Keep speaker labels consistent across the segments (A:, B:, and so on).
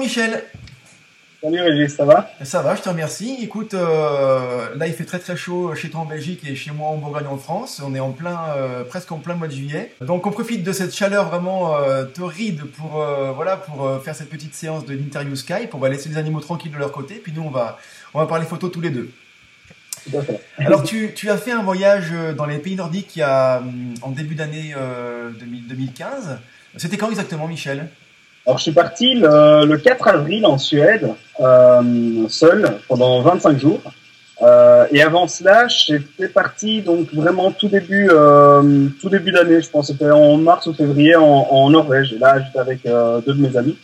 A: Michel.
B: Salut Régis, ça va?
A: Ça va, je te remercie. Écoute, euh, là il fait très très chaud chez toi en Belgique et chez moi en Bourgogne en France. On est en plein, euh, presque en plein mois de juillet. Donc on profite de cette chaleur vraiment euh, torride pour voilà pour faire cette petite séance de l'interview Skype. On va laisser les animaux tranquilles de leur côté, puis nous on va on va parler photos tous les deux. Alors tu, tu as fait un voyage dans les pays nordiques il y a, en début d'année 2015. C'était quand exactement, Michel?
B: Alors, je suis parti le, 4 avril en Suède, euh, seul, pendant 25 jours. Euh, et avant cela, j'étais parti donc vraiment tout début, euh, tout début d'année. Je pense c'était en mars ou février en, en Norvège. Et là, j'étais avec euh, deux de mes amis,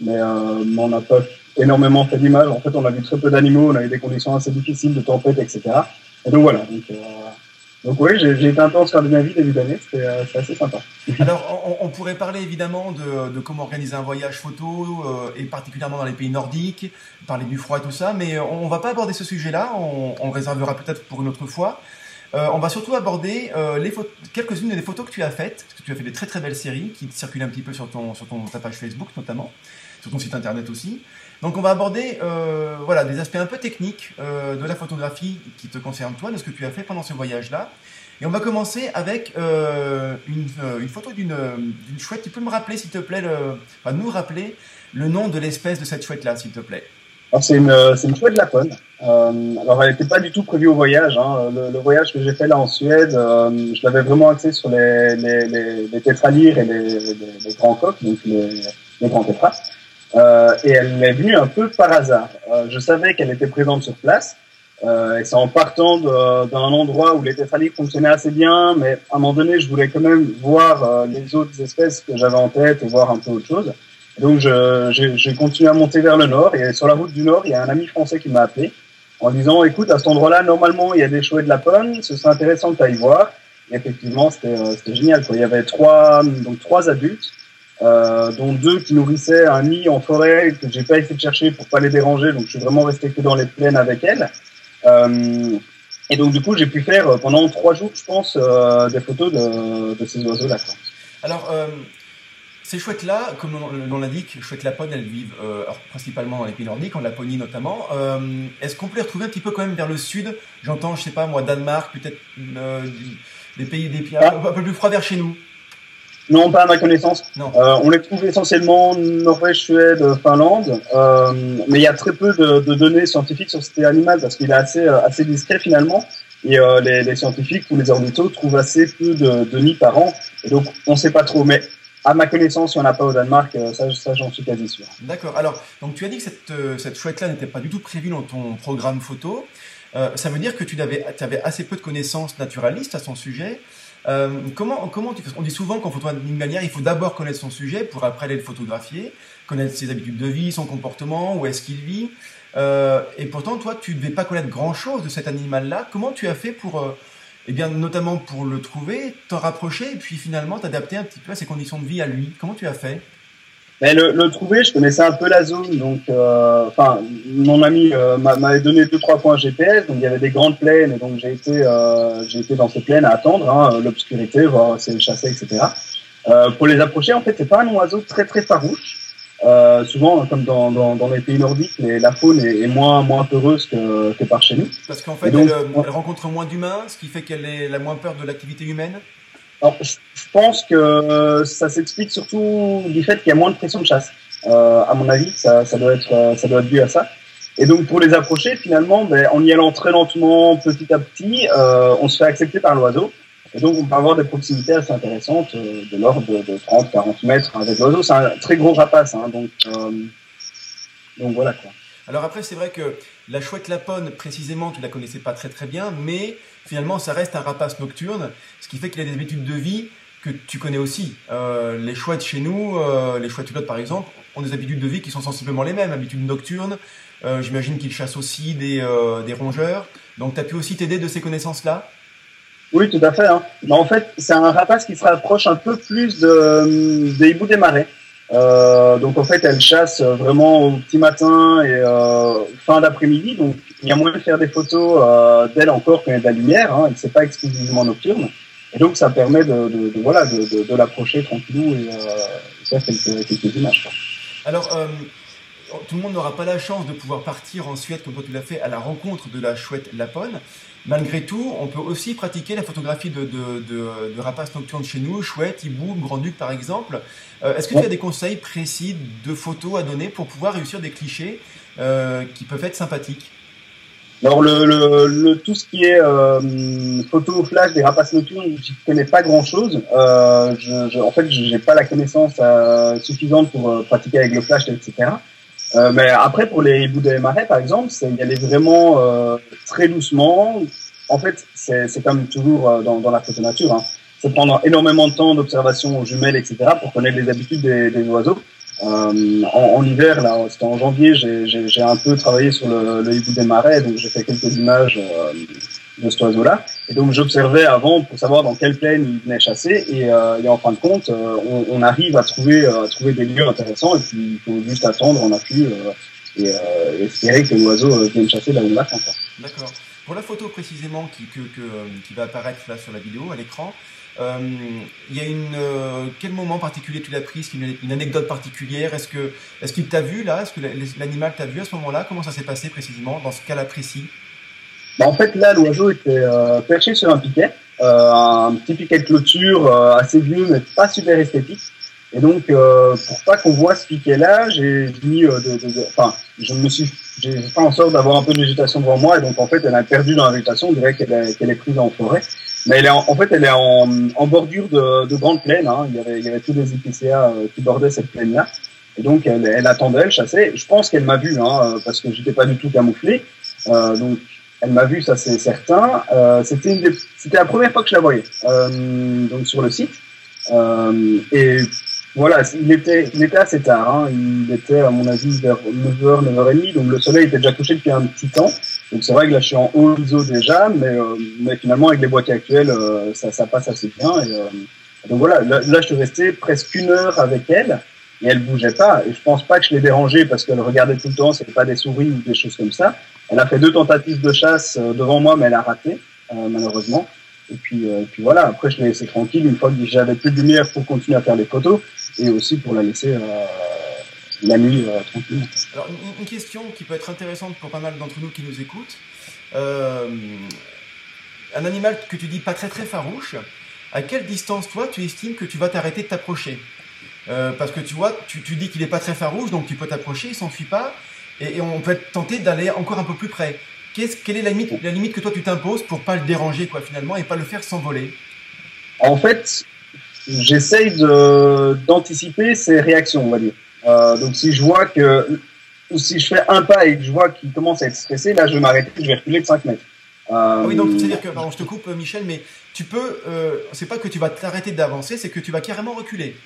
B: mais euh, on n'a pas énormément fait d'image. En fait, on a vu très peu d'animaux, on a eu des conditions assez difficiles de tempête, etc. Et donc voilà. Donc, euh, donc oui, j'ai été un peu en Scandinavie début d'année, euh, assez sympa.
A: Alors, on, on, pourrait parler évidemment de, de, comment organiser un voyage photo, euh, et particulièrement dans les pays nordiques, parler du froid et tout ça, mais on va pas aborder ce sujet-là, on, on réservera peut-être pour une autre fois. Euh, on va surtout aborder euh, quelques-unes des photos que tu as faites, parce que tu as fait des très très belles séries qui circulent un petit peu sur, ton, sur ton, ta page Facebook notamment, sur ton site internet aussi. Donc on va aborder euh, voilà, des aspects un peu techniques euh, de la photographie qui te concerne toi, de ce que tu as fait pendant ce voyage-là. Et on va commencer avec euh, une, une, photo d'une chouette. Tu peux me rappeler, s'il te plaît, le, enfin, nous rappeler le nom de l'espèce de cette chouette-là, s'il te plaît?
B: C'est une, une chouette lapone. Euh, alors, elle n'était pas du tout prévue au voyage. Hein. Le, le, voyage que j'ai fait là en Suède, euh, je l'avais vraiment axé sur les, les, les, les tétralyres et les, les, grands coqs, donc les grands tétras. Euh, et elle est venue un peu par hasard. Euh, je savais qu'elle était présente sur place. Euh, et c'est en partant d'un endroit où les tétraliques fonctionnaient assez bien, mais à un moment donné, je voulais quand même voir euh, les autres espèces que j'avais en tête voir un peu autre chose. Donc j'ai continué à monter vers le nord et sur la route du nord, il y a un ami français qui m'a appelé en disant écoute à cet endroit-là normalement il y a des chouettes de lapone, ce serait intéressant que tu voir. Et effectivement c'était génial quoi. Il y avait trois donc trois adultes euh, dont deux qui nourrissaient un nid en forêt que j'ai pas essayé de chercher pour pas les déranger, donc je suis vraiment resté que dans les plaines avec elles. Euh, et donc du coup, j'ai pu faire euh, pendant trois jours, je pense, euh, des photos de, de ces oiseaux-là.
A: Alors, ces chouettes-là, comme l'on l'indique, chouettes lapones, elles vivent alors, principalement dans les pays nordiques, en Laponie notamment. Est-ce qu'on peut les retrouver un petit peu quand même vers le sud? J'entends, je sais pas moi, Danemark, peut-être des pays, des pays ah. un peu plus froids vers chez nous.
B: Non, pas à ma connaissance. Euh, on les trouve essentiellement Norvège, Suède, Finlande, euh, mais il y a très peu de, de, données scientifiques sur cet animal parce qu'il est assez, euh, assez discret finalement. Et euh, les, les, scientifiques ou les ornithos trouvent assez peu de, de nids par an. Et donc, on ne sait pas trop. Mais à ma connaissance, il n'y en a pas au Danemark, euh, ça, ça j'en suis quasi sûr.
A: D'accord. Alors, donc tu as dit que cette, cette chouette-là n'était pas du tout prévue dans ton programme photo. Euh, ça veut dire que tu avais, avais assez peu de connaissances naturalistes à son sujet. Euh, comment, comment tu On dit souvent qu'en photographe d'une manière, il faut d'abord connaître son sujet pour après aller le photographier, connaître ses habitudes de vie, son comportement, où est-ce qu'il vit. Euh, et pourtant, toi, tu ne devais pas connaître grand-chose de cet animal-là. Comment tu as fait pour, euh, eh bien, notamment pour le trouver, t'en rapprocher et puis finalement t'adapter un petit peu à ses conditions de vie à lui? Comment tu as fait?
B: Mais le, le, trouver, je connaissais un peu la zone, donc euh, enfin mon ami euh, m'avait donné deux trois points GPS, donc il y avait des grandes plaines, et donc j'ai été euh, j'ai été dans ces plaines à attendre hein, l'obscurité, voir si elle chassait, etc. Euh, pour les approcher, en fait, c'est pas un oiseau très très farouche. Euh, souvent, comme dans, dans, dans, les pays nordiques, les, la faune est, est, moins moins peureuse que, que par chez nous.
A: Parce qu'en fait, donc, elle, elle rencontre moins d'humains, ce qui fait qu'elle a moins peur de l'activité humaine.
B: Alors, je pense que ça s'explique surtout du fait qu'il y a moins de pression de chasse. Euh, à mon avis, ça, ça, doit être, ça doit être dû à ça. Et donc, pour les approcher, finalement, ben, en y allant très lentement, petit à petit, euh, on se fait accepter par l'oiseau. Et donc, on peut avoir des proximités assez intéressantes, euh, de l'ordre de, de 30-40 mètres avec l'oiseau. C'est un très gros rapace, hein, donc, euh, donc voilà quoi.
A: Alors après, c'est vrai que la chouette lapone, précisément, tu la connaissais pas très très bien, mais finalement, ça reste un rapace nocturne, ce qui fait qu'il a des habitudes de vie que tu connais aussi. Euh, les chouettes chez nous, euh, les chouettes hulottes par exemple, ont des habitudes de vie qui sont sensiblement les mêmes, habitudes nocturnes. Euh, J'imagine qu'ils chassent aussi des, des rongeurs. Donc, tu as pu aussi t'aider de ces connaissances-là?
B: Oui, tout à fait. Hein. Mais en fait, c'est un rapace qui se rapproche un peu plus de, des hiboux des marais. Euh, donc en fait, elle chasse vraiment au petit matin et euh, fin d'après-midi. Donc il y a moyen de faire des photos euh, d'elle encore quand il y a de la lumière. Hein, c'est pas exclusivement nocturne. Et donc ça permet de, de, de voilà de, de, de l'approcher tranquillou et euh, faire quelques, quelques images. Quoi.
A: Alors tout le monde n'aura pas la chance de pouvoir partir en Suède comme toi tu l'as fait à la rencontre de la chouette lapone. Malgré tout, on peut aussi pratiquer la photographie de, de, de, de rapaces nocturnes chez nous, chouette, hibou, grand-duc par exemple. Euh, est-ce que tu as des conseils précis de photos à donner pour pouvoir réussir des clichés euh, qui peuvent être sympathiques?
B: Alors le, le, tout ce qui est euh, photo flash des rapaces nocturnes, je connais pas grand chose. Euh, je, je, en fait, j'ai pas la connaissance euh, suffisante pour pratiquer avec le flash, etc. Euh, mais après, pour les hiboux de marais, par exemple, c'est y aller vraiment très doucement. En fait, c'est comme toujours dans, dans, la photo nature. Hein. C'est prendre énormément de temps d'observation aux jumelles, etc. pour connaître les habitudes des, des oiseaux. Euh, en, en, hiver, là, c'était en janvier, j'ai un peu travaillé sur le, le hibou des marais, donc j'ai fait quelques images euh, de cet oiseau-là. Et donc j'observais avant pour savoir dans quelle plaine il venait chasser. Et, euh, et en fin de compte, euh, on, on, arrive à trouver, à trouver des lieux intéressants. Et puis il faut juste attendre en appui et, et, espérer que l'oiseau vienne chasser là où il va.
A: D'accord. Pour la photo précisément qui, que, que, qui va apparaître là sur la vidéo à l'écran, euh, il y a une euh, quel moment particulier tu l'as prise une, une, anecdote particulière? Est-ce est-ce qu'il t'a vu là? Est-ce que l'animal t'a vu à ce moment-là? Comment ça s'est passé précisément dans ce cas-là précis?
B: Bah, En fait, là, l'oiseau était euh, perché sur un piquet, euh, un petit piquet de clôture euh, assez vieux mais pas super esthétique. Et donc, pour pas qu'on voit ce piquet-là, j'ai mis, de, enfin, je me suis, j'ai fait en sorte d'avoir un peu de végétation devant moi, et donc en fait, elle a perdu dans la végétation. On dirait qu'elle est, qu'elle est prise en forêt. Mais elle est en, en, fait, elle est en, en bordure de, de grandes plaines. Hein. Il, y avait, il y avait tous les épicéas euh, qui bordaient cette plaine-là. Et donc, elle, elle, attendait, elle chassait. Je pense qu'elle m'a vu, hein, euh, parce que j'étais pas du tout camouflé. Euh, donc, elle m'a vu, ça c'est certain. Euh, c'était la première fois que je la voyais, euh, donc sur le site. et voilà, il était, il était assez tard. Hein. Il était, à mon avis, vers 9h, 9h30. Donc le soleil était déjà couché depuis un petit temps. Donc c'est vrai que là, je suis en haut ISO déjà, mais, euh, mais finalement, avec les boîtiers actuels, euh, ça, ça passe assez bien. Et, euh, donc voilà, là, là, je suis resté presque une heure avec elle et elle bougeait pas. Et je pense pas que je l'ai dérangée parce qu'elle regardait tout le temps, c'était pas des souris ou des choses comme ça. Elle a fait deux tentatives de chasse devant moi, mais elle a raté, malheureusement. Et puis, et puis voilà, après je l'ai laissé tranquille une fois que j'avais plus de lumière pour continuer à faire les photos et aussi pour la laisser euh, la nuit euh, tranquille.
A: Alors, une, question qui peut être intéressante pour pas mal d'entre nous qui nous écoutent. Euh, un animal que tu dis pas très très farouche, à quelle distance toi tu estimes que tu vas t'arrêter de t'approcher? Euh, Parce que tu vois, tu, tu dis qu'il est pas très farouche, donc tu peux t'approcher, il s'enfuit pas, et, et, on peut être tenté d'aller encore un peu plus près. Qu'est-ce, quelle est la limite, la limite que toi tu t'imposes pour pas le déranger quoi finalement et pas le faire s'envoler?
B: En fait, j'essaye d'anticiper ses réactions, on va dire. Euh, donc si je vois que si je fais un pas et que je vois qu'il commence à être stressé, là je vais m'arrêter, je vais reculer de 5 mètres.
A: Euh, oui, donc c'est-à-dire que, pardon, je te coupe, Michel, mais tu peux, euh, c'est pas que tu vas t'arrêter d'avancer, c'est que tu vas carrément reculer.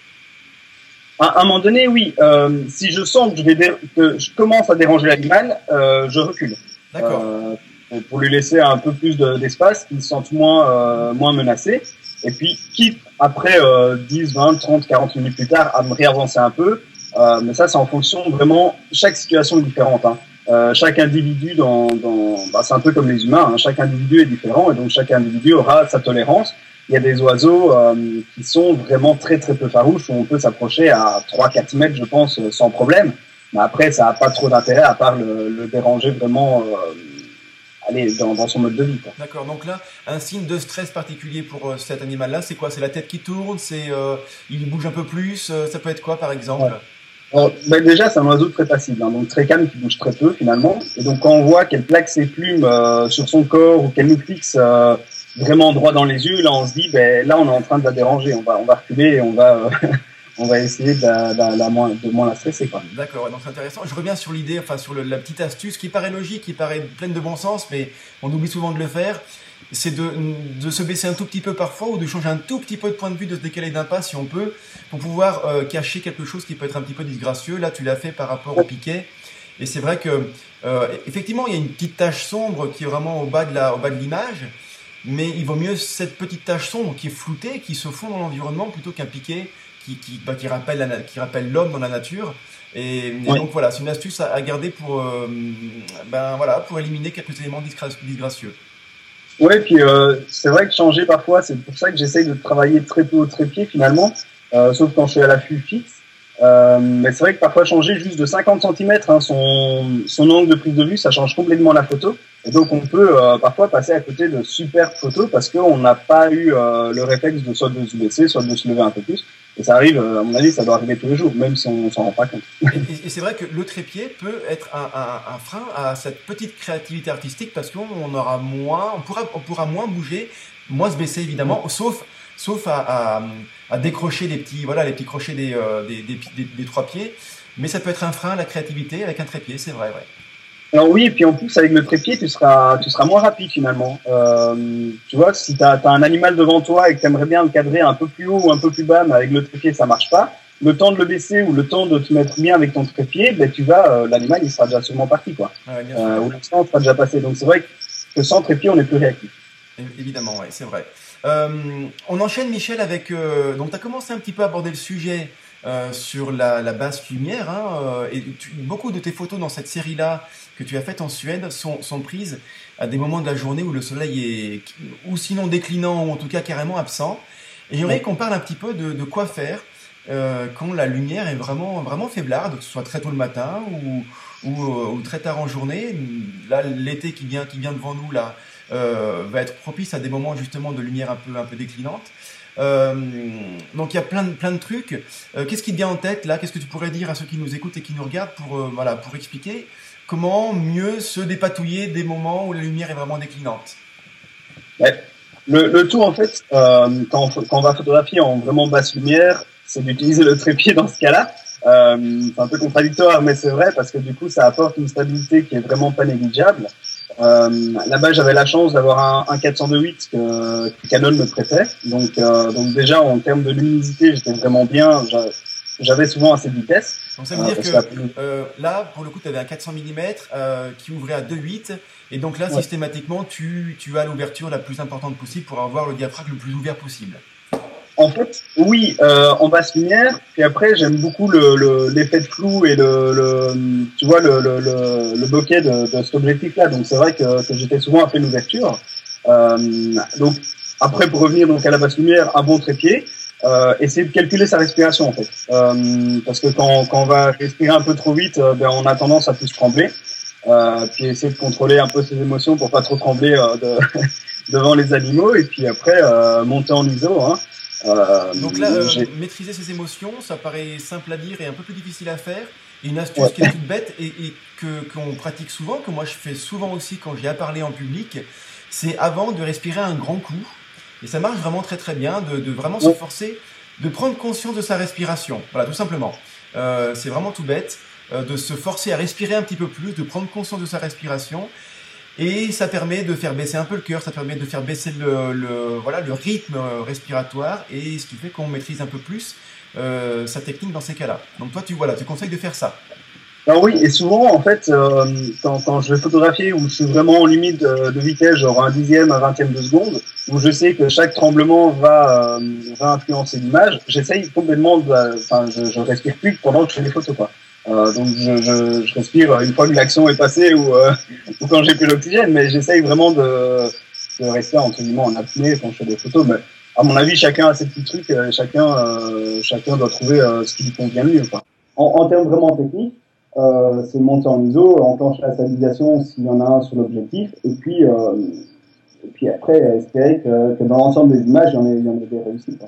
B: À, un moment donné, oui. Euh, si je sens que je, vais que je commence à déranger l'animal, euh, je recule.
A: D'accord.
B: Euh, pour lui laisser un peu plus d'espace, qu'il se sente moins, moins menacé. Et puis, quitte après euh, 10, 20, 30, 40 minutes plus tard à me réavancer un peu, euh, mais ça c'est en fonction vraiment, chaque situation est différente. Hein. Euh, chaque individu dans, dans bah, c'est un peu comme les humains, hein. chaque individu est différent et donc chaque individu aura sa tolérance. Il y a des oiseaux euh, qui sont vraiment très très peu farouches où on peut s'approcher à 3-4 mètres, je pense, sans problème. Mais après, ça n'a pas trop d'intérêt à part le, le déranger vraiment euh, aller dans, dans, son mode de vie.
A: D'accord. Donc là, un signe de stress particulier pour euh, cet animal-là, c'est quoi? C'est la tête qui tourne C'est euh, il bouge un peu plus euh, Ça peut être quoi, par exemple?
B: Ouais. ben déjà, c'est un oiseau très passive, hein, donc très calme, qui bouge très peu finalement. Et donc quand on voit qu'elle plaque ses plumes euh, sur son corps ou qu'elle nous fixe euh, vraiment droit dans les yeux, là on se dit, ben là on est en train de la déranger, on va, on va reculer et on va on va essayer de, la, de, la moins, de moins la stresser.
A: D'accord, donc c'est intéressant. Je reviens sur l'idée, enfin sur le, la petite astuce qui paraît logique, qui paraît pleine de bon sens, mais on oublie souvent de le faire. C'est de, de se baisser un tout petit peu parfois ou de changer un tout petit peu de point de vue, de se décaler d'un pas si on peut, pour pouvoir euh, cacher quelque chose qui peut être un petit peu disgracieux. Là, tu l'as fait par rapport au piquet. Et c'est vrai que, euh, effectivement, il y a une petite tache sombre qui est vraiment au bas de l'image. Mais il vaut mieux cette petite tache sombre qui est floutée, qui se fond dans l'environnement plutôt qu'un piquet qui, qui, bah, qui rappelle la, qui rappelle l'homme dans la nature. Et, et ouais. donc voilà, c'est une astuce à, à garder pour, euh, ben voilà, pour éliminer quelques éléments disgracieux.
B: Oui, puis euh, c'est vrai que changer parfois, c'est pour ça que j'essaye de travailler très peu au trépied finalement, euh, sauf quand je suis à l'affût fixe. Euh, mais c'est vrai que parfois changer juste de 50 cm hein, son, son angle de prise de vue, ça change complètement la photo. Et donc on peut euh, parfois passer à côté de superbes photos parce qu'on n'a pas eu euh, le réflexe de soit de se baisser, soit de se lever un peu plus. Et ça arrive, à mon avis, ça doit arriver tous les jours, même si on s'en rend pas compte.
A: et, c'est vrai que le trépied peut être un, un, un, frein à cette petite créativité artistique parce qu'on aura moins, on pourra, on pourra moins bouger, moins se baisser évidemment, sauf sauf à, à, décrocher les petits, voilà, les petits crochets des, euh, des, des, des, trois pieds. Mais ça peut être un frein à la créativité avec un trépied, c'est vrai, ouais.
B: Alors oui, et puis en plus avec le trépied, tu seras, tu seras moins rapide finalement. Euh, tu vois, si tu as, un animal devant toi et que tu aimerais bien le cadrer un peu plus haut ou un peu plus bas, mais avec le trépied ça marche pas, le temps de le baisser ou le temps de te mettre bien avec ton trépied, ben tu vas, euh, l'animal il sera déjà sûrement parti quoi. euh, ou le sera déjà passé. Donc c'est vrai que sans trépied on est plus réactif.
A: Évidemment, oui, c'est vrai. Euh, on enchaîne, Michel, avec. Euh, donc, tu as commencé un petit peu à aborder le sujet euh, sur la, la, basse lumière. Hein, et beaucoup de tes photos dans cette série-là que tu as faites en Suède sont, sont, prises à des moments de la journée où le soleil est, ou sinon déclinant, ou en tout cas carrément absent. Et j'aimerais qu'on parle un petit peu de, de quoi faire euh, quand la lumière est vraiment, vraiment faiblarde, que ce soit très tôt le matin ou, ou, ou très tard en journée. Là, l'été qui vient, qui vient devant nous, là, euh, va être propice à des moments justement de lumière un peu, un peu déclinante. Euh, donc il y a plein de, plein de trucs. Euh, qu'est-ce qui te vient en tête là? Qu'est-ce que tu pourrais dire à ceux qui nous écoutent et qui nous regardent pour, euh, voilà, pour expliquer comment mieux se dépatouiller des moments où la lumière est vraiment déclinante?
B: Le, tout en fait, quand quand, on, va photographier en vraiment basse lumière, c'est d'utiliser le trépied dans ce cas-là. c'est un peu contradictoire, mais c'est vrai parce que du coup ça apporte une stabilité qui est vraiment pas négligeable. Euh, Là-bas, j'avais la chance d'avoir un, un 402.8 que, que, Canon me prêtait. Donc, euh, donc déjà, en termes de luminosité, j'étais vraiment bien. J'avais souvent assez de vitesse.
A: Donc ça veut dire que euh, là, pour le coup, tu avais un 400 mm euh, qui ouvrait à 2.8. Et donc là, ouais. systématiquement, tu, tu as l'ouverture la plus importante possible pour avoir le diaphragme le plus ouvert possible.
B: En fait, oui, euh, en basse lumière. Puis après, j'aime beaucoup l'effet le, de flou et le, le tu vois, le, le, le bokeh de, de cet objectif-là. Donc c'est vrai que, que j'étais souvent à pleine ouverture. Euh, donc après, pour revenir donc à la basse lumière, un bon trépied. Euh, essayer de calculer sa respiration en fait, euh, parce que quand, quand on va respirer un peu trop vite, euh, ben, on a tendance à plus trembler. Euh, puis essayer de contrôler un peu ses émotions pour pas trop trembler euh, de, devant les animaux. Et puis après monter en ISO. Hein.
A: Euh, Donc là, euh, maîtriser ses émotions, ça paraît simple à dire et un peu plus difficile à faire. Et une astuce ouais. qui est toute bête et, et que qu'on pratique souvent, que moi je fais souvent aussi quand j'ai à parler en public, c'est avant de respirer un grand coup. Et ça marche vraiment très très bien, de, de vraiment ouais. se forcer, de prendre conscience de sa respiration. Voilà, tout simplement. Euh, c'est vraiment tout bête, euh, de se forcer à respirer un petit peu plus, de prendre conscience de sa respiration et ça permet de faire baisser un peu le cœur, ça permet de faire baisser le, le voilà, le rythme respiratoire, et ce qui fait qu'on maîtrise un peu plus euh, sa technique dans ces cas-là. Donc toi, tu, voilà, tu conseilles de faire ça.
B: Alors oui, et souvent, en fait, euh, quand, quand, je vais photographier où je suis vraiment en limite de, vitesse, genre un dixième, un vingtième de seconde, où je sais que chaque tremblement va, euh, va influencer l'image, j'essaye complètement, enfin, je, je respire plus pendant que je fais des photos, quoi. Euh, donc je, je, je, respire une fois que l'action est passée ou, euh, ou quand j'ai plus l'oxygène, mais j'essaye vraiment de, de rester entre guillemets en apnée quand je fais des photos. Mais à mon avis, chacun a ses petits trucs, euh, chacun, euh, chacun doit trouver euh, ce qui lui convient mieux. Quoi. En, en termes vraiment techniques, c'est monter en ISO, enclencher la stabilisation s'il y en a un sur l'objectif, et puis, et puis après espérer que, dans l'ensemble des images, il y en ait, des réussites.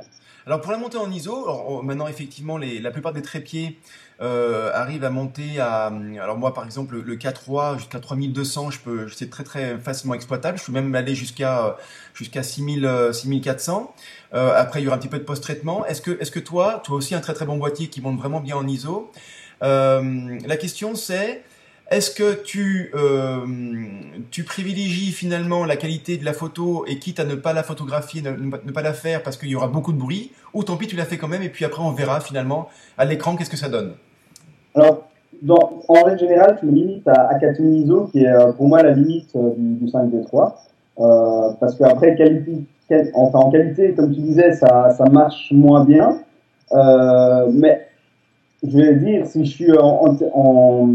A: Alors pour la montée en ISO, alors, maintenant effectivement la plupart des trépieds euh, arrivent à monter à, alors moi par exemple le 4.3 jusqu'à 3200, je peux, c'est très très facilement exploitable. Je peux même aller jusqu'à jusqu'à 6000 6400. Euh, après il y aura un petit peu de post-traitement. Est-ce que est-ce que toi, toi aussi un très très bon boîtier qui monte vraiment bien en ISO. Euh, la question c'est est-ce que tu, euh, privilégies finalement la qualité de la photo et quitte à ne pas la photographier, ne, pas la faire parce qu'il y aura beaucoup de bruit, ou tant pis tu la fais quand même et puis après on verra finalement à l'écran qu'est-ce que ça donne?
B: Alors, en règle générale, je me limite à, à 4000 ISO qui est euh, pour moi la limite euh, du, du 5D3 euh, parce qu'après, en qualité, comme tu disais, ça, marche moins bien. Mais je vais dire, si je suis en, en, en,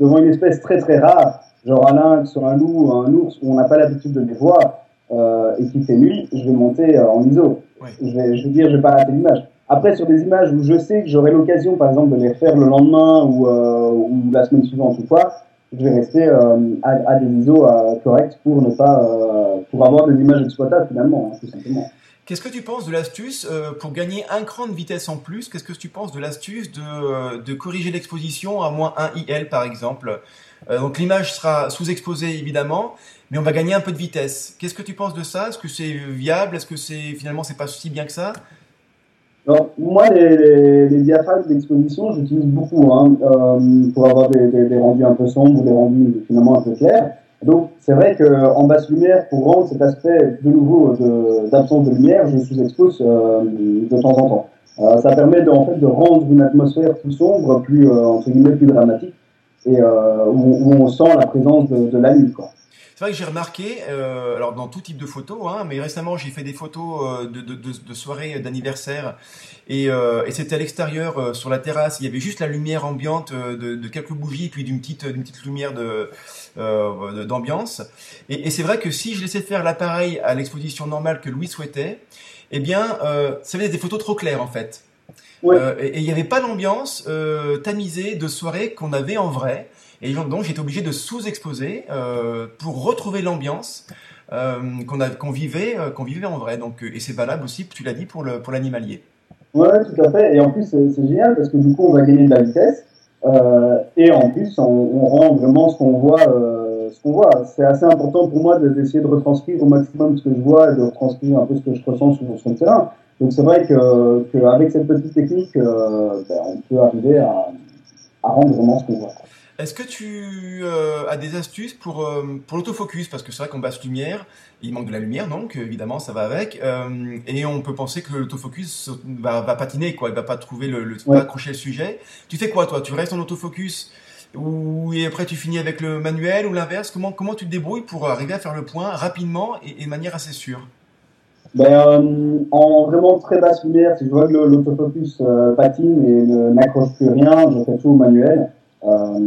B: devant une espèce très très rare, genre un lynx sur un loup, un ours, où on n'a pas l'habitude de les voir, euh, et qui fait nuit, je vais monter euh, en ISO.
A: Oui.
B: Je, vais, je vais dire, je vais pas rater l'image. Après, sur des images où je sais que j'aurai l'occasion, par exemple, de les faire le lendemain ou, ou la semaine suivante ou quoi, je vais rester à, à, des ISO corrects pour ne pas, pour avoir des images exploitables finalement, hein, tout simplement.
A: Qu'est-ce que tu penses de l'astuce euh, pour gagner un cran de vitesse en plus? Qu'est-ce que tu penses de l'astuce de, euh, de, corriger l'exposition à moins 1 IL par exemple? Euh, Donc l'image sera sous-exposée évidemment, mais on va gagner un peu de vitesse. Qu'est-ce que tu penses de ça? Est-ce que c'est viable? Est-ce que c'est finalement c'est pas si bien que ça?
B: Alors, moi, les, les, diaphragmes d'exposition, j'utilise beaucoup hein, pour avoir des, des, rendus un peu sombres ou des rendus finalement un peu clairs. Donc, c'est vrai qu'en basse lumière, pour rendre cet aspect de nouveau d'absence de, lumière, je sous-expose euh, de temps en temps. Euh, ça permet de, en fait de rendre une atmosphère plus sombre, plus euh, entre guillemets plus dramatique, et euh, où, où, on sent la présence de, de la nuit. Quoi.
A: C'est vrai que j'ai remarqué, euh, alors dans tout type de photos, hein, mais récemment j'ai fait des photos euh, de, de, de, de soirées d'anniversaire et, euh, et c'était à l'extérieur euh, sur la terrasse. Il y avait juste la lumière ambiante euh, de, de quelques bougies puis d'une petite, d'une petite lumière de d'ambiance. Et, et c'est vrai que si je laissais faire l'appareil à l'exposition normale que Louis souhaitait, eh bien, ça faisait des photos trop claires en fait. Ouais. et il n'y avait pas l'ambiance tamisée de soirée qu'on avait en vrai. Et donc j'étais obligé de sous-exposer euh, pour retrouver l'ambiance euh, qu'on qu'on vivait, euh, qu'on vivait en vrai. Donc, et c'est valable aussi, tu l'as dit, pour le pour l'animalier.
B: Ouais, tout à fait. Et en plus, c'est génial parce que du coup, on va gagner de la vitesse. Euh, et en plus, on, on, rend vraiment ce qu'on voit. Euh, ce qu'on voit. C'est assez important pour moi d'essayer de retranscrire au maximum ce que je vois et de retranscrire un peu ce que je ressens sur, sur le terrain. Donc c'est vrai que qu'avec cette petite technique, euh, ben, on peut arriver à, à rendre vraiment ce qu'on voit.
A: Est-ce que tu euh, as des astuces pour, euh, pour l'autofocus? Parce que c'est vrai qu'en basse lumière, il manque de la lumière, donc évidemment ça va avec. Euh, et on peut penser que l'autofocus va, va patiner, quoi. Il va pas trouver le, le
B: Ouais.
A: pas accrocher le sujet. Tu fais quoi, toi? Tu restes en autofocus ou et après tu finis avec le manuel ou l'inverse? Comment comment tu te débrouilles pour arriver à faire le point rapidement et, et de manière assez sûre?
B: Ben, en vraiment très basse lumière, si je vois que l'autofocus patine et n'accroche plus rien, je fais tout au manuel. Euh,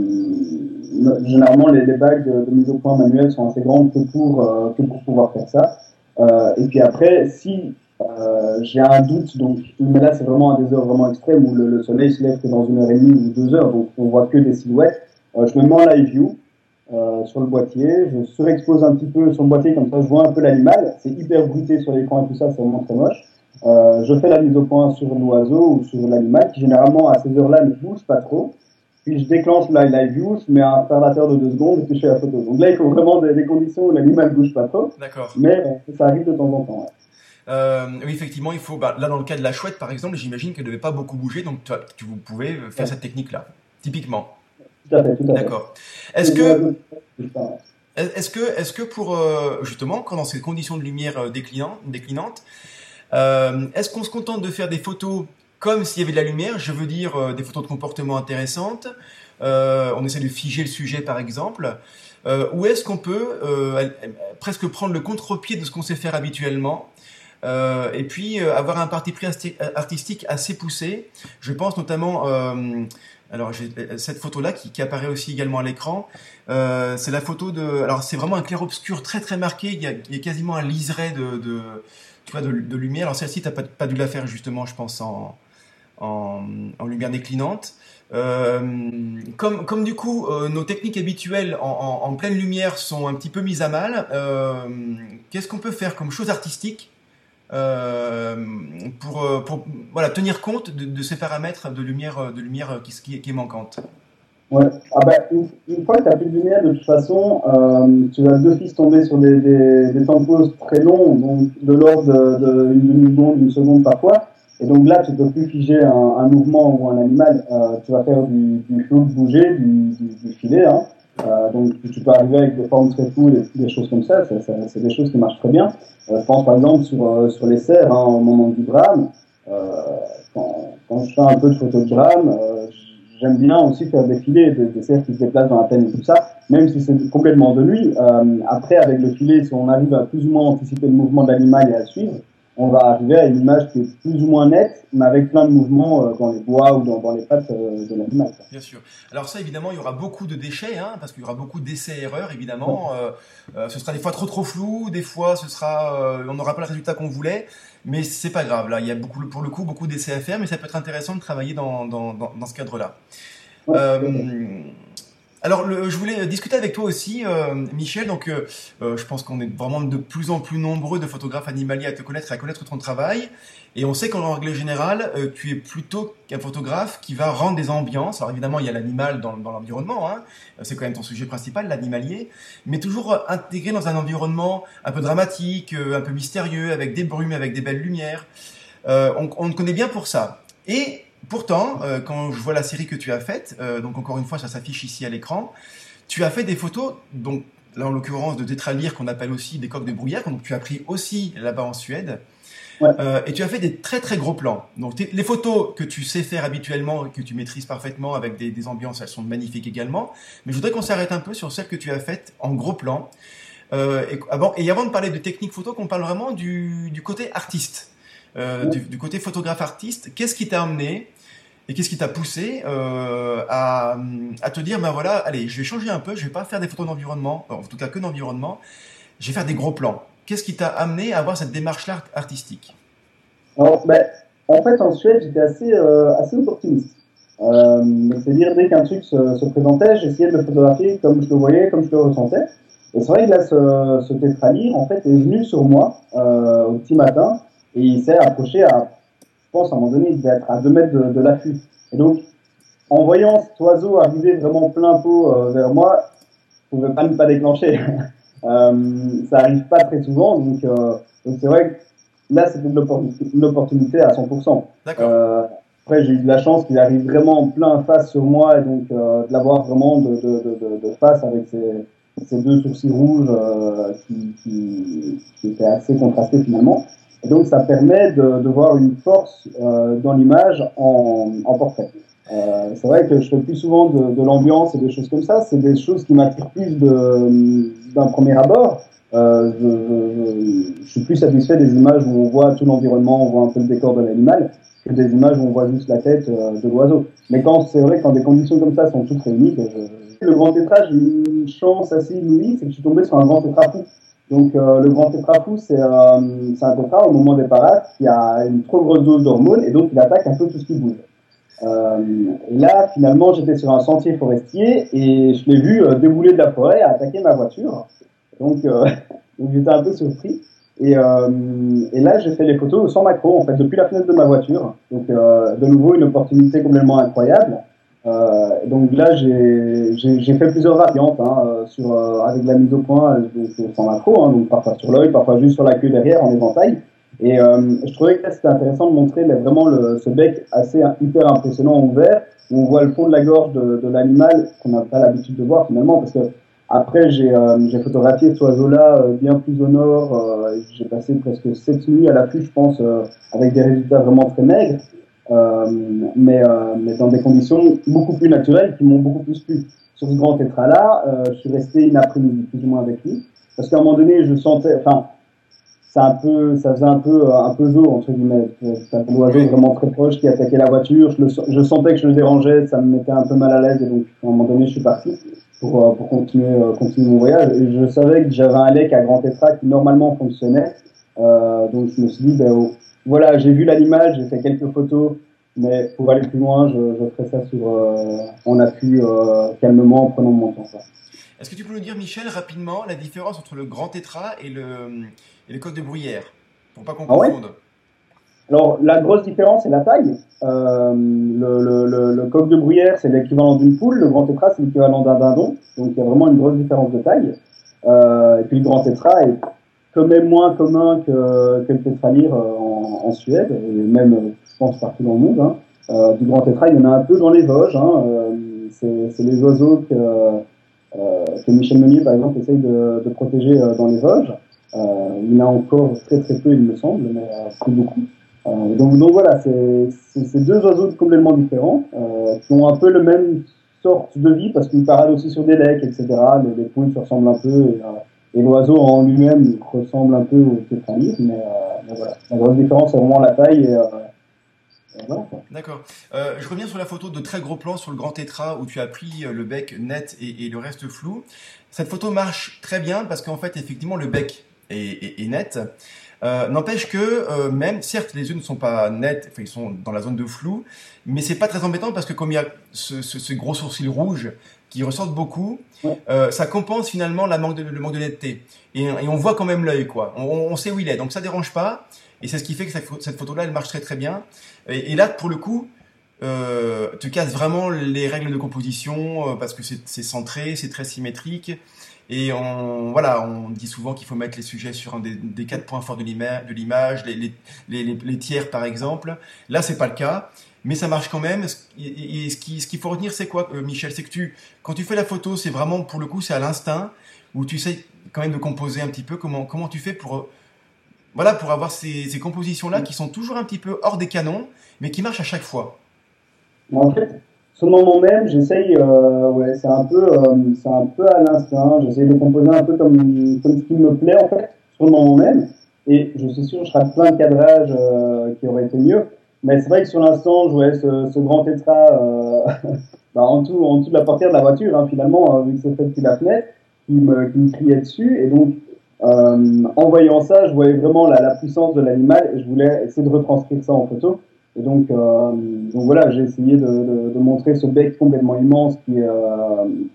B: généralement, les, les bagues de, mise au point manuelle sont assez grandes que pour, euh, que pour pouvoir faire ça. Euh, et puis après, si euh, j'ai un doute, donc, mais là c'est vraiment à des heures vraiment extrêmes où le, le soleil se lève que dans une heure et demie ou deux heures, donc on voit que des silhouettes, euh, je me mets en live view euh, sur le boîtier, je surexpose un petit peu sur le boîtier, comme ça je vois un peu l'animal, c'est hyper bruité sur l'écran et tout ça, c'est vraiment très moche. Je fais la mise au point sur l'oiseau ou sur l'animal, qui généralement à ces heures-là ne bouge pas trop. Puis je déclenche la live view, je mets un fermateur de deux secondes et puis je fais la photo. Donc là, il faut vraiment des, des conditions où l'animal bouge pas trop,
A: D'accord.
B: mais euh, ça arrive de temps en temps. ouais.
A: Euh, oui, effectivement, il faut. Bah, là, dans le cas de la chouette, par exemple, j'imagine qu'elle ne devait pas beaucoup bouger, donc tu, tu vous pouvez faire
B: Ouais.
A: cette technique-là, typiquement.
B: Tout à fait, tout à fait.
A: D'accord. Est-ce
B: Et
A: que. Est-ce que, est-ce que pour euh, justement, quand dans ces conditions de lumière euh, déclinantes, déclinantes euh, est-ce qu'on se contente de faire des photos comme s'il y avait de la lumière Je veux dire euh, des photos de comportement intéressantes. Euh, on essaie de figer le sujet, par exemple. Euh, ou est-ce qu'on peut euh, presque prendre le contre-pied de ce qu'on sait faire habituellement euh, et puis euh, avoir un parti pris artistique assez poussé. Je pense notamment, alors cette photo-là qui, qui apparaît aussi également à l'écran. C'est la photo de, alors c'est vraiment un clair-obscur très très marqué. Il y a, il y a quasiment un liseré de, de tu vois, de, de lumière. Alors celle-ci, t'as pas, pas dû la faire justement, je pense en en, lumière déclinante. Euh, comme, comme du coup euh, nos techniques habituelles en, pleine lumière sont un petit peu mises à mal, euh, qu'est-ce qu'on peut faire comme chose artistique pour, voilà, tenir compte de, ces paramètres de lumière, de lumière qui, est manquante?
B: Ouais. Ah bah, une, fois que tu n'as plus de lumière, de toute façon, tu vas d'office tomber sur des, temps de pause très longs, de l'ordre de, de une demi-seconde, une seconde parfois. Et donc là, tu peux plus figer un, un mouvement ou un animal. Euh, tu vas faire du, du flou bouger, du, du, du filet. Hein. Euh, donc tu peux arriver avec des formes très cool et des choses comme ça. c'est des choses qui marchent très bien. Euh, je pense par exemple sur, euh, sur les cerfs hein, au moment du drame. Euh, quand, quand je fais un peu de drame, euh, j'aime bien aussi faire défiler des, des cerfs qui se déplacent dans la plaine et tout ça, même si c'est complètement de. Euh, après, avec le filet, si on arrive à plus ou moins anticiper le mouvement de l'animal et à le suivre, on va arriver à une image qui est plus ou moins nette, mais avec plein de mouvements euh, dans les bois ou dans, dans les pattes euh, de l'animal.
A: Bien sûr. Alors ça, évidemment, il y aura beaucoup de déchets, hein, parce qu'il y aura beaucoup d'essais-erreurs, évidemment. Euh, ce sera des fois trop trop flou, des fois ce sera, on n'aura pas le résultat qu'on voulait. mais c'est pas grave. Là, il y a beaucoup, pour le coup beaucoup d'essais à faire, mais ça peut être intéressant de travailler dans, dans, dans, ce cadre-là. Alors, je voulais discuter avec toi aussi, euh, Michel. Donc, euh, euh, je pense qu'on est vraiment de plus en plus nombreux de photographes animaliers à te connaître et à connaître ton travail. Et on sait qu'en règle générale, tu es plutôt qu'un photographe qui va rendre des ambiances. Alors, évidemment, il y a l'animal dans, l'environnement. Hein. C'est quand même ton sujet principal, l'animalier. Mais toujours intégré dans un environnement un peu dramatique, un peu mystérieux, avec des brumes, avec des belles lumières. on, on te connaît bien pour ça. Et Pourtant, euh, quand je vois la série que tu as faite, euh, donc encore une fois, ça s'affiche ici à l'écran, tu as fait des photos, donc là en l'occurrence de tétralire qu'on appelle aussi des coques de brouillard, donc tu as pris aussi là-bas en Suède. Euh, et tu as fait des très très gros plans. Donc les photos que tu sais faire habituellement, que tu maîtrises parfaitement avec des, ambiances, elles sont magnifiques également. Mais je voudrais qu'on s'arrête un peu sur celles que tu as faites en gros plan. et, avant, et avant de parler de technique photo, qu'on parle vraiment du, côté artiste, du, du, côté photographe artiste. Qu'est-ce qui t'a amené et qu'est-ce qui t'a poussé euh, à, te dire, ben voilà, allez, je vais changer un peu, je vais pas faire des photos d'environnement, en tout cas que d'environnement, je vais faire des gros plans. Qu'est-ce qui t'a amené à avoir cette démarche-là artistique?
B: Ben, en fait, en Suède, j'étais assez, euh, assez opportuniste. Euh, C'est-à-dire, dès qu'un truc se, présentait, j'essayais de le photographier comme je le voyais, comme je le ressentais. Et c'est vrai que là, ce, ce en fait, est venu sur moi euh, au petit matin et il s'est approché à je pense, à un moment donné, il devait être à 2 mètres de, l'affût. Et donc, en voyant cet oiseau arriver vraiment plein pot euh, vers moi, je pouvais pas ne pas déclencher. euh, ça arrive pas très souvent, donc euh, c'est vrai que là, c'était une opportunité à 100%. Euh, après, j'ai eu de la chance qu'il arrive vraiment en plein face sur moi, et donc euh, de l'avoir vraiment de, de, de, de, face avec ses, ses deux sourcils rouges qui, qui, qui étaient assez contrastés finalement. Et donc ça permet de, de voir une force euh, dans l'image en, en, portrait. Euh, c'est vrai que je fais plus souvent de, de l'ambiance et des choses comme ça. C'est des choses qui m'attirent plus d'un premier abord. Euh, je, je, je, suis plus satisfait des images où on voit tout l'environnement, on voit un peu le décor de l'animal, que des images où on voit juste la tête euh, de l'oiseau. Mais quand c'est vrai quand des conditions comme ça sont toutes réunies, je, le grand tétra, j'ai une chance assez inouïe, c'est que je suis tombé sur un grand tétra donc euh, le grand tétrafou, c'est euh, un tétra au moment des parades qui a une trop grosse dose d'hormones et donc il attaque un peu tout ce qui bouge. Euh, et là, finalement, j'étais sur un sentier forestier et je l'ai vu euh, débouler de la forêt attaquer ma voiture. Donc, euh, donc j'étais un peu surpris. Et, et là, j'ai fait les photos sans macro, en fait, depuis la fenêtre de ma voiture. Donc, de nouveau, une opportunité complètement incroyable. Euh, donc là, j'ai fait plusieurs variantes hein, euh, sur, euh, avec la mise au point sans macro, hein, donc parfois sur l'œil, parfois juste sur la queue derrière en éventail. Et euh, je trouvais que c'était intéressant de montrer vraiment le, ce bec assez hyper impressionnant ouvert, où on voit le fond de la gorge de, de l'animal qu'on n'a pas l'habitude de voir finalement, parce que après j'ai euh, photographié cet oiseau-là bien plus au nord, j'ai passé presque sept nuits à l'affût, je pense, avec des résultats vraiment très maigres. Euh, mais, euh, mais dans des conditions beaucoup plus naturelles qui m'ont beaucoup plus plu. Sur ce grand tétra-là, euh, je suis resté une après-midi plus ou moins avec lui, parce qu'à un moment donné, je sentais, enfin, ça un peu, ça faisait un peu, un peu zoo entre guillemets. C'est un oiseau vraiment très proche qui attaquait la voiture. Je, le, je, sentais que je le dérangeais, ça me mettait un peu mal à l'aise et donc à un moment donné, je suis parti pour, pour continuer, continuer mon voyage. Et je savais que j'avais un lec à grand tétra qui normalement fonctionnait, euh, donc je me suis dit, ben, voilà, j'ai vu l'animal, j'ai fait quelques photos, mais pour aller plus loin, je, je ferai ça sur, euh, en appui euh, calmement en prenant mon temps.
A: Est-ce que tu peux nous dire, Michel, rapidement, la différence entre le grand tétra et le, et le coq de bruyère Pour pas qu'on ah confonde?
B: Alors, la grosse différence, c'est la taille. Euh, le, le, le, coq de bruyère, c'est l'équivalent d'une poule. Le grand tétra, c'est l'équivalent d'un dindon. Donc, il y a vraiment une grosse différence de taille. Et puis, le grand tétra est quand même moins commun que, que le tétralyre en, Suède, et même, je pense, partout dans le monde. Hein. Euh, du grand tétra, il y en a un peu dans les Vosges. Hein. Euh, c'est les oiseaux que, euh, que Michel Meunier, par exemple, essaye de, protéger dans les Vosges. il y en a encore très très peu, il me semble, mais c'est beaucoup. donc, donc voilà, c'est deux oiseaux complètement différents, qui ont un peu le même sorte de vie, parce qu'ils paradent aussi sur des lecs, etc. Les, les poules se ressemblent un peu. Et, l'oiseau en lui-même ressemble un peu au euh, mais, voilà. La grosse différence, c'est vraiment la taille. Euh.
A: D'accord. Euh, je reviens sur la photo de très gros plan sur le grand tétra où tu as pris euh, le bec net et, le reste flou. Cette photo marche très bien parce qu'en fait, effectivement, le bec est, net. N'empêche que même, certes, les yeux ne sont pas nets, enfin ils sont dans la zone de flou, mais c'est pas très embêtant parce que comme il y a ce gros sourcil rouge qui ressortent beaucoup, euh, ça compense finalement la manque de, le manque de netteté. Et, et on voit quand même l'œil, quoi. On, on, sait où il est, donc ça dérange pas. Et c'est ce qui fait que cette, photo-là, elle marche très très bien. Et, et là, pour le coup, euh, tu casses vraiment les règles de composition euh, parce que c'est centré, c'est très symétrique. Et on, voilà, on dit souvent qu'il faut mettre les sujets sur un des, des quatre points forts de l'image, les, les, les, les, tiers par exemple. Là, c'est pas le cas, mais ça marche quand même. Et, ce qu'il ce faut retenir, c'est quoi, euh, Michel? C'est que tu, quand tu fais la photo, c'est vraiment pour le coup, c'est à l'instinct où tu sais quand même de composer un petit peu. Comment comment tu fais pour voilà pour avoir ces, ces compositions là qui sont toujours un petit peu hors des canons, mais qui marchent à chaque fois.
B: En fait, sur le moment même, j'essaye, euh, ouais, c'est un peu, euh, un peu à l'instinct. J'essaye de composer un peu comme, comme ce qui me plaît en fait, sur le moment même. Et je suis sûr, je rate plein de cadrages euh, qui auraient été mieux. Mais c'est vrai que sur l'instant, je voyais ce, ce grand tétra euh, bah, en tout, en dessous de la portière de la voiture, hein, finalement, euh, vu que c'est fait depuis la fenêtre, qui me, qui me criait dessus. Et donc, euh, en voyant ça, je voyais vraiment la, la puissance de l'animal et je voulais essayer de retranscrire ça en photo. Et donc, euh, donc voilà, j'ai essayé de, de, de, montrer ce bec complètement immense qui, euh,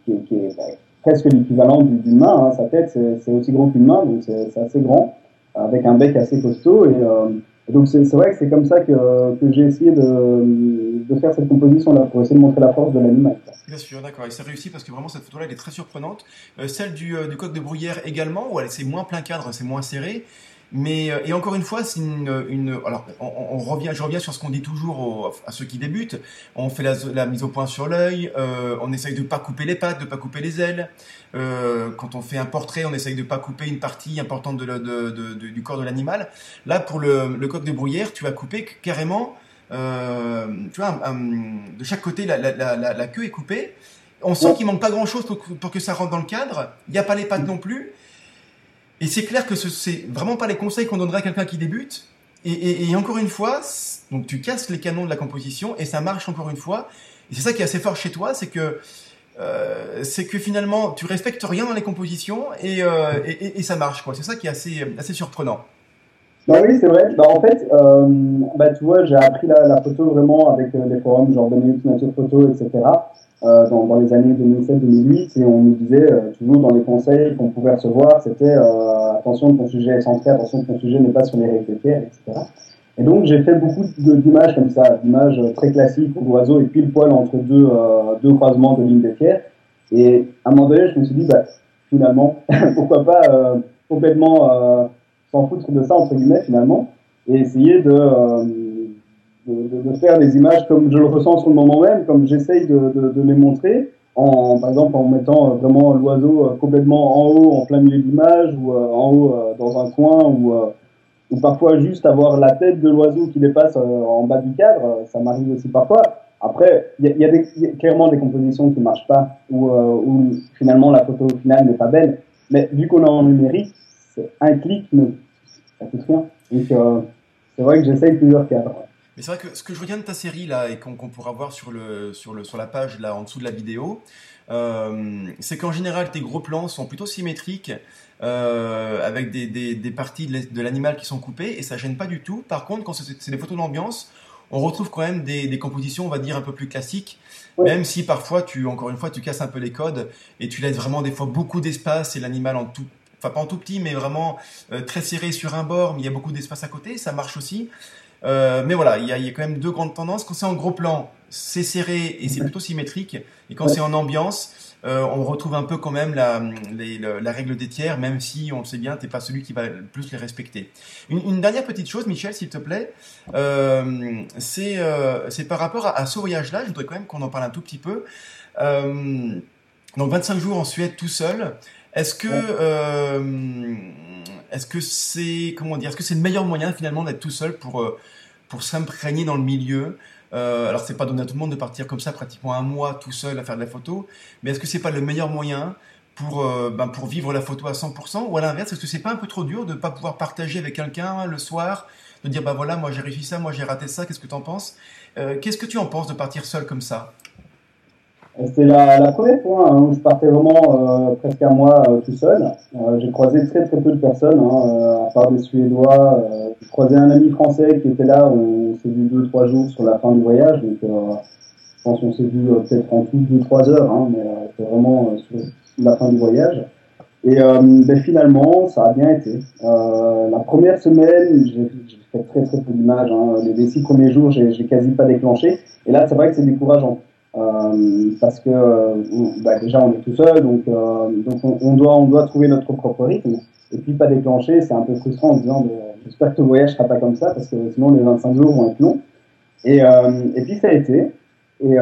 B: qui, qui est presque l'équivalent d'une main. Hein. Sa tête, c'est aussi grand qu'une main, donc c'est assez grand, avec un bec assez costaud. Et, euh, donc c'est vrai que c'est comme ça que, que j'ai essayé de, de faire cette composition-là, pour essayer de montrer la force de l'animal.
A: Bien sûr, d'accord. Et c'est réussi parce que vraiment cette photo-là, elle est très surprenante. Euh, celle du, euh, du coq de bruyère également, où c'est moins plein cadre, c'est moins serré. Mais euh, et encore une fois, c'est une, une, alors on, revient, je reviens sur ce qu'on dit toujours à ceux qui débutent. On fait la, mise au point sur l'œil, on essaye de pas couper les pattes, de pas couper les ailes. Euh, quand on fait un portrait, on essaye de pas couper une partie importante de, de, de, de du corps de l'animal. Là, pour le, le, coq de bruyère, tu vas couper carrément, euh, tu vois, un, de chaque côté, la, la, la, la queue est coupée. On sent qu'il manque pas grand chose pour, pour, que ça rentre dans le cadre. Il n'y a pas les pattes non plus. Et c'est clair que ce c'est vraiment pas les conseils qu'on donnerait à quelqu'un qui débute. Et, et, et, encore une fois, donc tu casses les canons de la composition et ça marche encore une fois. Et c'est ça qui est assez fort chez toi, c'est que euh, c'est que finalement tu respectes rien dans les compositions et, euh, et, et ça marche quoi. C'est ça qui est assez assez surprenant.
B: Bah oui, c'est vrai. Bah en fait, euh, bah tu vois, j'ai appris la, photo vraiment avec les forums genre Benelux Nature Photo, etc. Dans, dans, les années 2007-2008 et on nous disait toujours dans les conseils qu'on pouvait recevoir, c'était attention ton sujet est centré, attention ton sujet n'est pas sur les règles etc. Et donc j'ai fait beaucoup d'images comme ça, d'images très classiques où l'oiseau est pile poil entre deux, euh, deux croisements de lignes de pierre. Et à un moment donné, je me suis dit, bah, finalement, pourquoi pas euh, complètement s'en foutre de ça, entre guillemets, finalement, et essayer de de, de, faire des images comme je le ressens sur le moment même, comme j'essaye de, de, de, les montrer, en, par exemple en mettant vraiment l'oiseau complètement en haut, en plein milieu de l'image, ou euh, en haut euh, dans un coin, ou, euh, ou parfois juste avoir la tête de l'oiseau qui dépasse en bas du cadre, ça m'arrive aussi parfois. Après, il y a, clairement des compositions qui marchent pas, où, où finalement la photo finale n'est pas belle, mais vu qu'on est en numérique, c'est un clic, mais ça rien. Donc c'est vrai que j'essaye plusieurs cadres.
A: Mais c'est vrai que ce que je retiens de ta série là et qu'on qu pourra voir sur le sur le sur la page là en dessous de la vidéo, euh, c'est qu'en général tes gros plans sont plutôt symétriques euh, avec des, des, des, parties de l'animal qui sont coupées et ça gêne pas du tout. Par contre, quand c'est des photos d'ambiance, on retrouve quand même des, des, compositions, on va dire un peu plus classiques, oui. même si parfois tu encore une fois tu casses un peu les codes et tu laisses vraiment des fois beaucoup d'espace et l'animal en tout enfin pas en tout petit mais vraiment euh, très serré sur un bord mais il y a beaucoup d'espace à côté ça marche aussi euh, mais voilà, il y, a, il y, a, quand même deux grandes tendances. Quand c'est en gros plan, c'est serré et c'est plutôt symétrique. Et quand c'est en ambiance, euh, on retrouve un peu quand même la, les, la, la, règle des tiers, même si on le sait bien, t'es pas celui qui va le plus les respecter. Une, une dernière petite chose, Michel, s'il te plaît, euh, c'est euh, par rapport à, à ce voyage-là. Je voudrais quand même qu'on en parle un tout petit peu. Donc 25 jours en Suède tout seul. Est-ce que est-ce que c'est comment dire Est-ce que c'est le meilleur moyen finalement d'être tout seul pour euh, pour s'imprégner dans le milieu? Euh, Alors c'est pas donné à tout le monde de partir comme ça pratiquement un mois tout seul à faire de la photo, mais est-ce que c'est pas le meilleur moyen pour euh, ben, pour vivre la photo à 100% ou à l'inverse est-ce que c'est pas un peu trop dur de pas pouvoir partager avec quelqu'un le soir de dire bah voilà moi j'ai réussi ça moi j'ai raté ça qu'est-ce que tu en penses? Euh, qu'est-ce que tu en penses de partir seul comme ça?
B: C'était la, première fois hein, où je partais vraiment euh, presque un mois euh, tout seul. Euh, j'ai croisé très très peu de personnes, hein, à part des Suédois. j'ai croisé un ami français qui était là, on s'est vu deux trois jours sur la fin du voyage. Donc je pense qu'on s'est vu peut-être en tout deux trois heures, hein, mais c'était vraiment sur la fin du voyage. Et ben, finalement, ça a bien été. la première semaine, j'ai fait très très peu d'images. Les, les, six premiers jours, j'ai quasi pas déclenché. Et là, c'est vrai que c'est décourageant. Euh, parce que euh, bah, déjà on est tout seul, donc, euh, on, doit, trouver notre propre rythme. Et puis pas déclencher, c'est un peu frustrant en disant j'espère que le voyage sera pas comme ça parce que sinon les 25 jours vont être longs. Et, puis ça a été. Et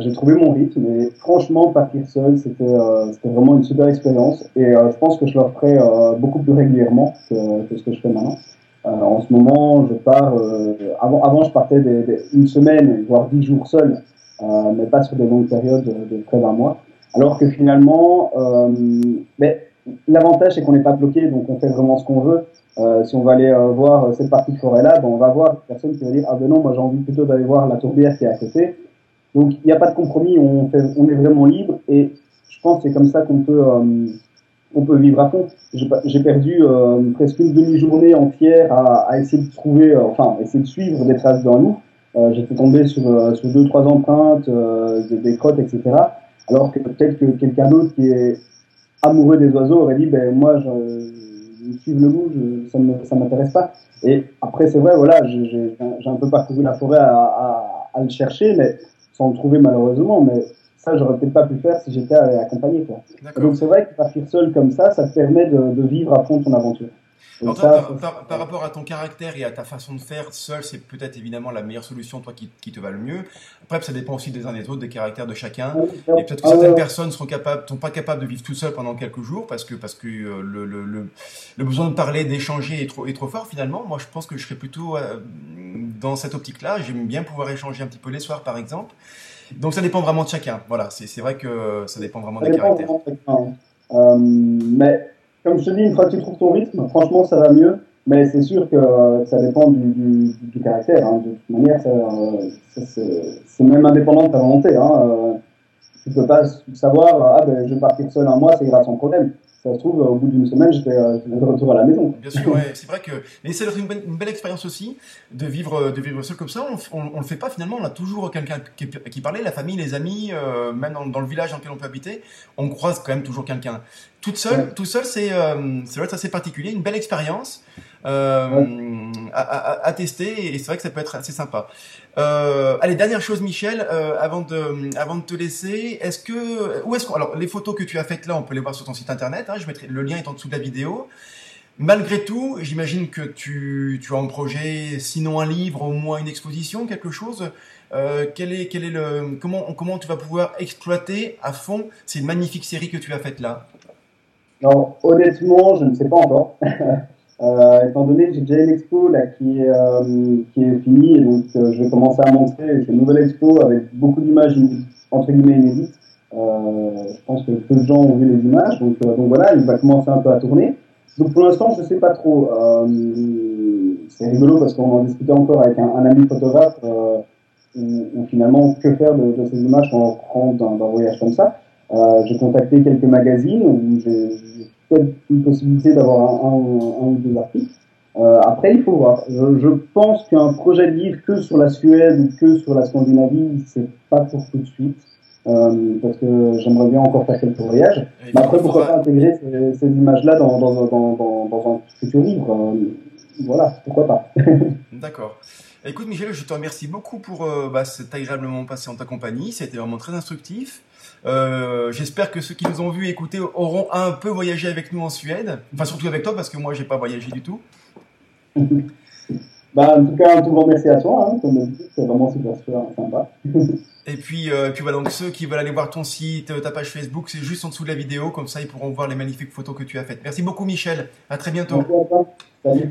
B: j'ai trouvé mon rythme. Et franchement, partir seul, c'était vraiment une super expérience. Et je pense que je le ferai beaucoup plus régulièrement que, ce que je fais maintenant. en ce moment, je pars. avant, je partais une semaine, voire dix jours seul. Euh, mais pas sur des longues périodes de, près d'un mois. Alors que finalement, euh, mais l'avantage c'est qu'on n'est pas bloqué, donc on fait vraiment ce qu'on veut. Euh, si on va aller euh, voir cette partie de forêt-là, ben on va voir personne qui va dire ah ben non, moi j'ai envie plutôt d'aller voir la tourbière qui est à côté. Donc il n'y a pas de compromis, on, fait, on est vraiment libre et je pense que c'est comme ça qu'on peut euh, on peut vivre à fond. J'ai perdu euh, presque une demi-journée entière à, à, essayer de trouver, enfin essayer de suivre des traces d'un loup. Euh, j'étais tombé sur, euh, sur deux, trois empreintes, euh, des, des, crottes, etc. Alors que peut-être que quelqu'un d'autre qui est amoureux des oiseaux aurait dit, ben moi, je, je suivre le loup, je, ça ne m'intéresse pas. Et après, c'est vrai, voilà, j'ai un peu parcouru la forêt à, à, à, le chercher, mais sans le trouver malheureusement. Mais ça, j'aurais peut-être pas pu faire si j'étais accompagné. Quoi. Donc c'est vrai que partir seul comme ça, ça te permet de, de vivre à fond ton aventure
A: par, rapport à ton caractère et à ta façon de faire, seul, c'est peut-être évidemment la meilleure solution, toi, qui, qui, te va le mieux. Après, ça dépend aussi des uns des autres, des caractères de chacun. Et peut-être que certaines personnes seront capables, sont pas capables de vivre tout seul pendant quelques jours parce que parce que euh, le, le, le, besoin de parler, d'échanger est trop est trop fort finalement. Moi, je pense que je serais plutôt euh, dans cette optique-là. J'aime bien pouvoir échanger un petit peu les soirs, par exemple. Donc, ça dépend vraiment de chacun. Voilà, c'est vrai que ça dépend vraiment des caractères.
B: Euh, mais comme je te dis, une fois que tu trouves ton rythme, franchement, ça va mieux. Mais c'est sûr que ça dépend du, du, caractère. Hein. De toute manière, c'est même indépendant de ta volonté. Hein. Euh, tu peux pas savoir, ah ben, je vais partir seul un mois, c'est grave sans problème ça se trouve, au bout d'une semaine, j'étais euh, de retour à la maison.
A: Bien sûr, ouais, c'est vrai que, mais c'est une, une, belle expérience aussi de vivre, de vivre seul comme ça. On, on, le fait pas finalement. On a toujours quelqu'un qui, qui, parlait, la famille, les amis, euh, même dans, dans, le village dans lequel on peut habiter, on croise quand même toujours quelqu'un. Toute seule, tout seul, c'est, euh, c'est assez particulier, une belle expérience euh, à, tester et c'est vrai que ça peut être assez sympa. Euh, allez, dernière chose, Michel, euh, avant de avant de te laisser, est-ce que où est-ce alors les photos que tu as faites là, on peut les voir sur ton site internet. Hein, je mettrai le lien est en dessous de la vidéo. Malgré tout, j'imagine que tu, tu as un projet, sinon un livre, au moins une exposition, quelque chose. Quel est, quel est le, comment, comment tu vas pouvoir exploiter à fond ces magnifiques séries que tu as faites là?
B: Alors, honnêtement, je ne sais pas encore. Euh, étant donné que j'ai déjà une expo là, qui, est, euh, qui est finie, et donc euh, je vais commencer à montrer. Une nouvelle expo avec beaucoup d'images entre guillemets inédites. Euh, je pense que peu de gens ont vu les images, donc, euh, donc voilà, il va commencer un peu à tourner. Donc pour l'instant, je sais pas trop. c'est rigolo parce qu'on en discutait encore avec un, ami photographe. Où, finalement, que faire de, de, ces images quand on rentre dans un voyage comme ça J'ai contacté quelques magazines où j'ai une possibilité d'avoir un, ou deux articles. Euh, après, il faut voir. Je, je pense qu'un projet de livre que sur la Suède ou que sur la Scandinavie, c'est pas pour tout de suite. Euh, parce que j'aimerais bien encore faire quelques voyages. Mais après, pourquoi pas intégrer ces, ces images-là dans, dans, dans, dans, dans un futur livre euh, Voilà, pourquoi pas.
A: D'accord. Écoute, Michel, je te remercie beaucoup pour euh, bah, cet agréablement passé en ta compagnie. C'était vraiment très instructif. Euh, J'espère que ceux qui nous ont vus et écoutés auront un peu voyagé avec nous en Suède. Enfin, surtout avec toi, parce que moi, j'ai pas voyagé du tout.
B: bah, en tout cas, un tout grand merci à toi. Hein, comme c'est vraiment super, super sympa.
A: et puis, euh, puis voilà, donc ceux qui veulent aller voir ton site, ta page Facebook, c'est juste en dessous de la vidéo. Comme ça, ils pourront voir les magnifiques photos que tu as faites. Merci beaucoup, Michel. À très bientôt.
B: Merci à toi. Salut.